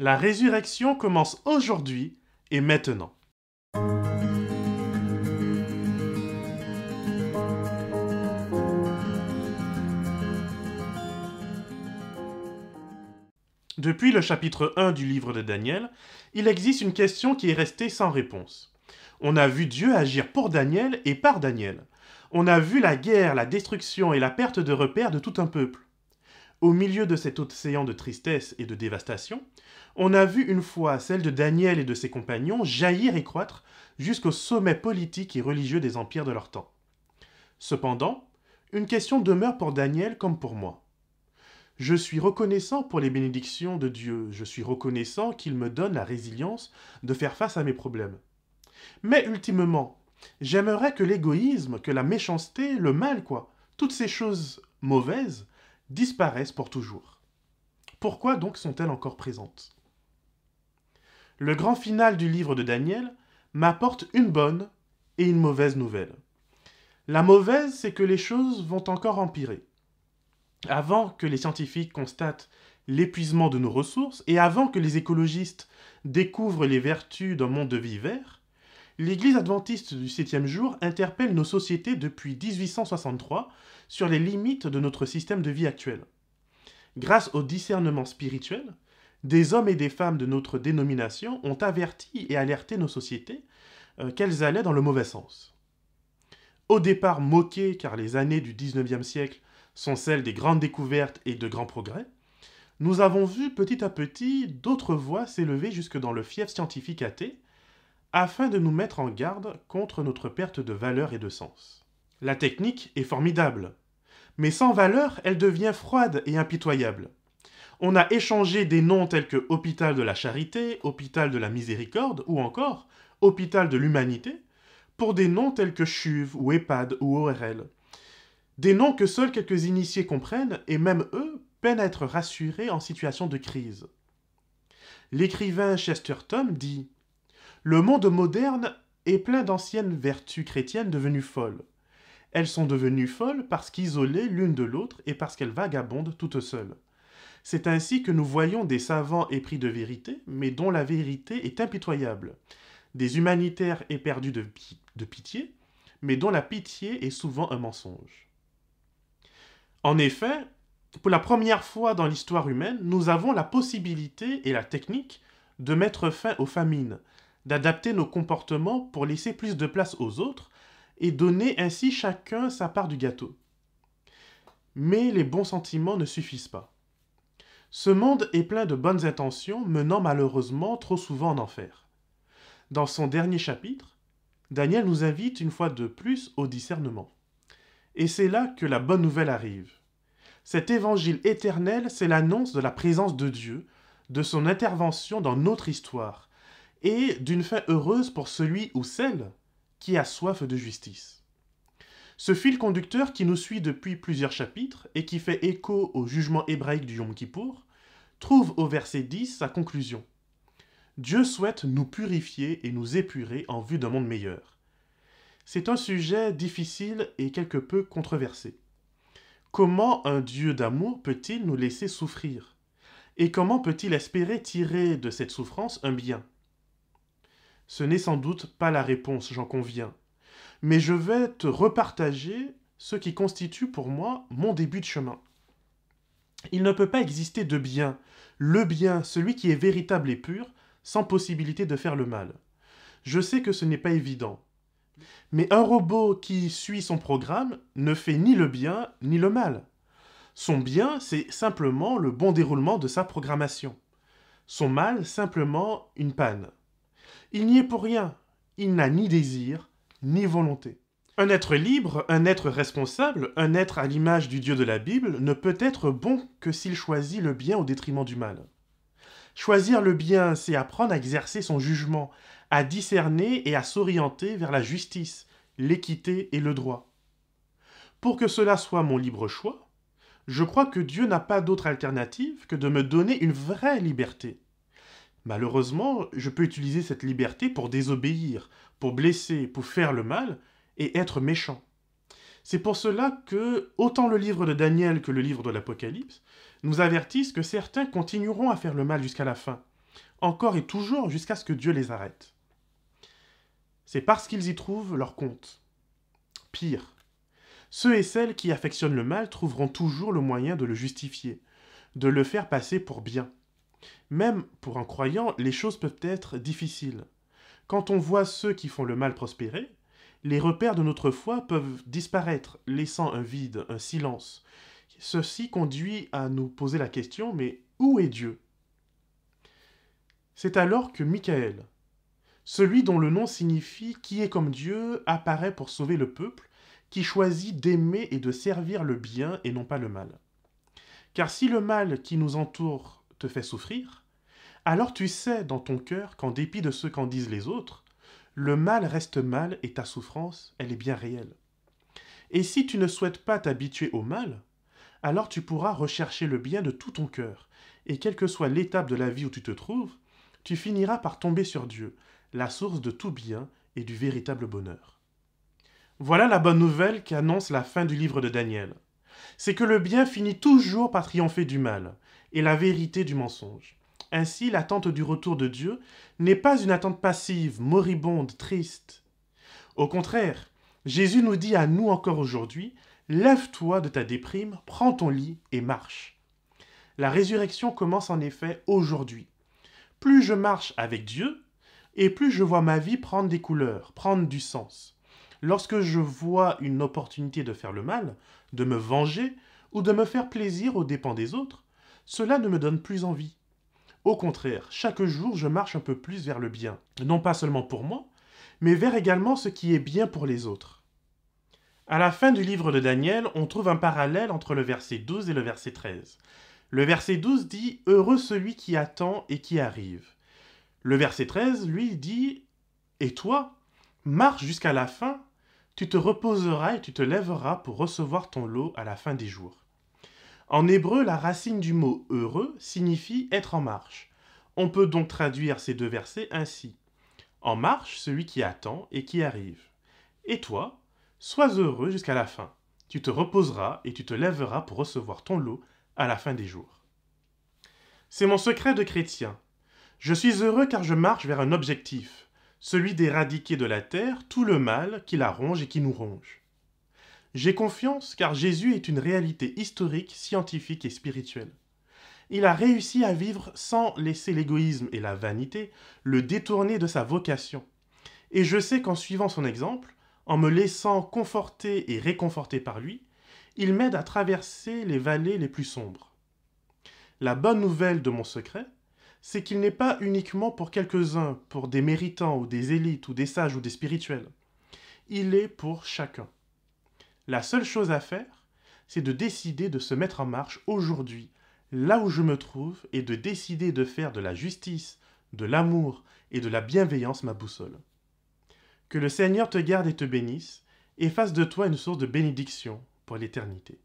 La résurrection commence aujourd'hui et maintenant. Depuis le chapitre 1 du livre de Daniel, il existe une question qui est restée sans réponse. On a vu Dieu agir pour Daniel et par Daniel. On a vu la guerre, la destruction et la perte de repères de tout un peuple. Au milieu de cet océan de tristesse et de dévastation, on a vu une fois celle de Daniel et de ses compagnons jaillir et croître jusqu'au sommet politique et religieux des empires de leur temps. Cependant, une question demeure pour Daniel comme pour moi. Je suis reconnaissant pour les bénédictions de Dieu, je suis reconnaissant qu'il me donne la résilience de faire face à mes problèmes. Mais ultimement, j'aimerais que l'égoïsme, que la méchanceté, le mal, quoi, toutes ces choses mauvaises disparaissent pour toujours. Pourquoi donc sont-elles encore présentes? Le grand final du livre de Daniel m'apporte une bonne et une mauvaise nouvelle. La mauvaise, c'est que les choses vont encore empirer avant que les scientifiques constatent l'épuisement de nos ressources et avant que les écologistes découvrent les vertus d'un monde de vie vert, l'Église adventiste du septième jour interpelle nos sociétés depuis 1863 sur les limites de notre système de vie actuel. Grâce au discernement spirituel, des hommes et des femmes de notre dénomination ont averti et alerté nos sociétés euh, qu'elles allaient dans le mauvais sens. Au départ moquées car les années du 19e siècle sont celles des grandes découvertes et de grands progrès, nous avons vu petit à petit d'autres voix s'élever jusque dans le fief scientifique athée, afin de nous mettre en garde contre notre perte de valeur et de sens. La technique est formidable, mais sans valeur, elle devient froide et impitoyable. On a échangé des noms tels que Hôpital de la Charité, Hôpital de la Miséricorde ou encore Hôpital de l'Humanité pour des noms tels que CHUV ou EHPAD ou ORL. Des noms que seuls quelques initiés comprennent, et même eux peinent à être rassurés en situation de crise. L'écrivain Chesterton dit Le monde moderne est plein d'anciennes vertus chrétiennes devenues folles. Elles sont devenues folles parce qu'isolées l'une de l'autre et parce qu'elles vagabondent toutes seules. C'est ainsi que nous voyons des savants épris de vérité, mais dont la vérité est impitoyable, des humanitaires éperdus de, pitié, mais dont la pitié est souvent un mensonge. En effet, pour la première fois dans l'histoire humaine, nous avons la possibilité et la technique de mettre fin aux famines, d'adapter nos comportements pour laisser plus de place aux autres et donner ainsi chacun sa part du gâteau. Mais les bons sentiments ne suffisent pas. Ce monde est plein de bonnes intentions menant malheureusement trop souvent en enfer. Dans son dernier chapitre, Daniel nous invite une fois de plus au discernement. Et c'est là que la bonne nouvelle arrive. Cet évangile éternel, c'est l'annonce de la présence de Dieu, de son intervention dans notre histoire, et d'une fin heureuse pour celui ou celle qui a soif de justice. Ce fil conducteur qui nous suit depuis plusieurs chapitres et qui fait écho au jugement hébraïque du Yom Kippour, trouve au verset 10 sa conclusion. Dieu souhaite nous purifier et nous épurer en vue d'un monde meilleur. C'est un sujet difficile et quelque peu controversé. Comment un Dieu d'amour peut-il nous laisser souffrir? Et comment peut-il espérer tirer de cette souffrance un bien? Ce n'est sans doute pas la réponse, j'en conviens. Mais je vais te repartager ce qui constitue pour moi mon début de chemin. Il ne peut pas exister de bien, le bien, celui qui est véritable et pur, sans possibilité de faire le mal. Je sais que ce n'est pas évident, mais un robot qui suit son programme ne fait ni le bien ni le mal. Son bien, c'est simplement le bon déroulement de sa programmation. Son mal, simplement une panne. Il n'y est pour rien. Il n'a ni désir, ni volonté. Un être libre, un être responsable, un être à l'image du Dieu de la Bible ne peut être bon que s'il choisit le bien au détriment du mal. Choisir le bien, c'est apprendre à exercer son jugement, à discerner et à s'orienter vers la justice, l'équité et le droit. Pour que cela soit mon libre choix, je crois que Dieu n'a pas d'autre alternative que de me donner une vraie liberté. Malheureusement, je peux utiliser cette liberté pour désobéir, pour blesser, pour faire le mal et être méchant. C'est pour cela que, autant le livre de Daniel que le livre de l'Apocalypse, nous avertissent que certains continueront à faire le mal jusqu'à la fin, encore et toujours jusqu'à ce que Dieu les arrête. C'est parce qu'ils y trouvent leur compte. Pire, ceux et celles qui affectionnent le mal trouveront toujours le moyen de le justifier, de le faire passer pour bien. Même pour un croyant, les choses peuvent être difficiles. Quand on voit ceux qui font le mal prospérer, les repères de notre foi peuvent disparaître, laissant un vide, un silence. Ceci conduit à nous poser la question, mais où est Dieu? C'est alors que Michael, celui dont le nom signifie qui est comme Dieu, apparaît pour sauver le peuple, qui choisit d'aimer et de servir le bien et non pas le mal. Car si le mal qui nous entoure te fait souffrir, alors tu sais dans ton cœur qu'en dépit de ce qu'en disent les autres, le mal reste mal et ta souffrance, elle est bien réelle. Et si tu ne souhaites pas t'habituer au mal, alors tu pourras rechercher le bien de tout ton cœur, et quelle que soit l'étape de la vie où tu te trouves, tu finiras par tomber sur Dieu, la source de tout bien et du véritable bonheur. Voilà la bonne nouvelle qui annonce la fin du livre de Daniel. C'est que le bien finit toujours par triompher du mal, et la vérité du mensonge. Ainsi, l'attente du retour de Dieu n'est pas une attente passive, moribonde, triste. Au contraire, Jésus nous dit à nous encore aujourd'hui, Lève-toi de ta déprime, prends ton lit et marche. La résurrection commence en effet aujourd'hui. Plus je marche avec Dieu, et plus je vois ma vie prendre des couleurs, prendre du sens. Lorsque je vois une opportunité de faire le mal, de me venger, ou de me faire plaisir aux dépens des autres, cela ne me donne plus envie. Au contraire, chaque jour, je marche un peu plus vers le bien, non pas seulement pour moi, mais vers également ce qui est bien pour les autres. À la fin du livre de Daniel, on trouve un parallèle entre le verset 12 et le verset 13. Le verset 12 dit Heureux celui qui attend et qui arrive. Le verset 13, lui, dit Et toi, marche jusqu'à la fin, tu te reposeras et tu te lèveras pour recevoir ton lot à la fin des jours. En hébreu, la racine du mot heureux signifie être en marche. On peut donc traduire ces deux versets ainsi. En marche, celui qui attend et qui arrive. Et toi, sois heureux jusqu'à la fin. Tu te reposeras et tu te lèveras pour recevoir ton lot à la fin des jours. C'est mon secret de chrétien. Je suis heureux car je marche vers un objectif, celui d'éradiquer de la terre tout le mal qui la ronge et qui nous ronge. J'ai confiance car Jésus est une réalité historique, scientifique et spirituelle. Il a réussi à vivre sans laisser l'égoïsme et la vanité le détourner de sa vocation. Et je sais qu'en suivant son exemple, en me laissant conforter et réconforter par lui, il m'aide à traverser les vallées les plus sombres. La bonne nouvelle de mon secret, c'est qu'il n'est pas uniquement pour quelques-uns, pour des méritants ou des élites ou des sages ou des spirituels. Il est pour chacun. La seule chose à faire, c'est de décider de se mettre en marche aujourd'hui, là où je me trouve, et de décider de faire de la justice, de l'amour et de la bienveillance ma boussole. Que le Seigneur te garde et te bénisse, et fasse de toi une source de bénédiction pour l'éternité.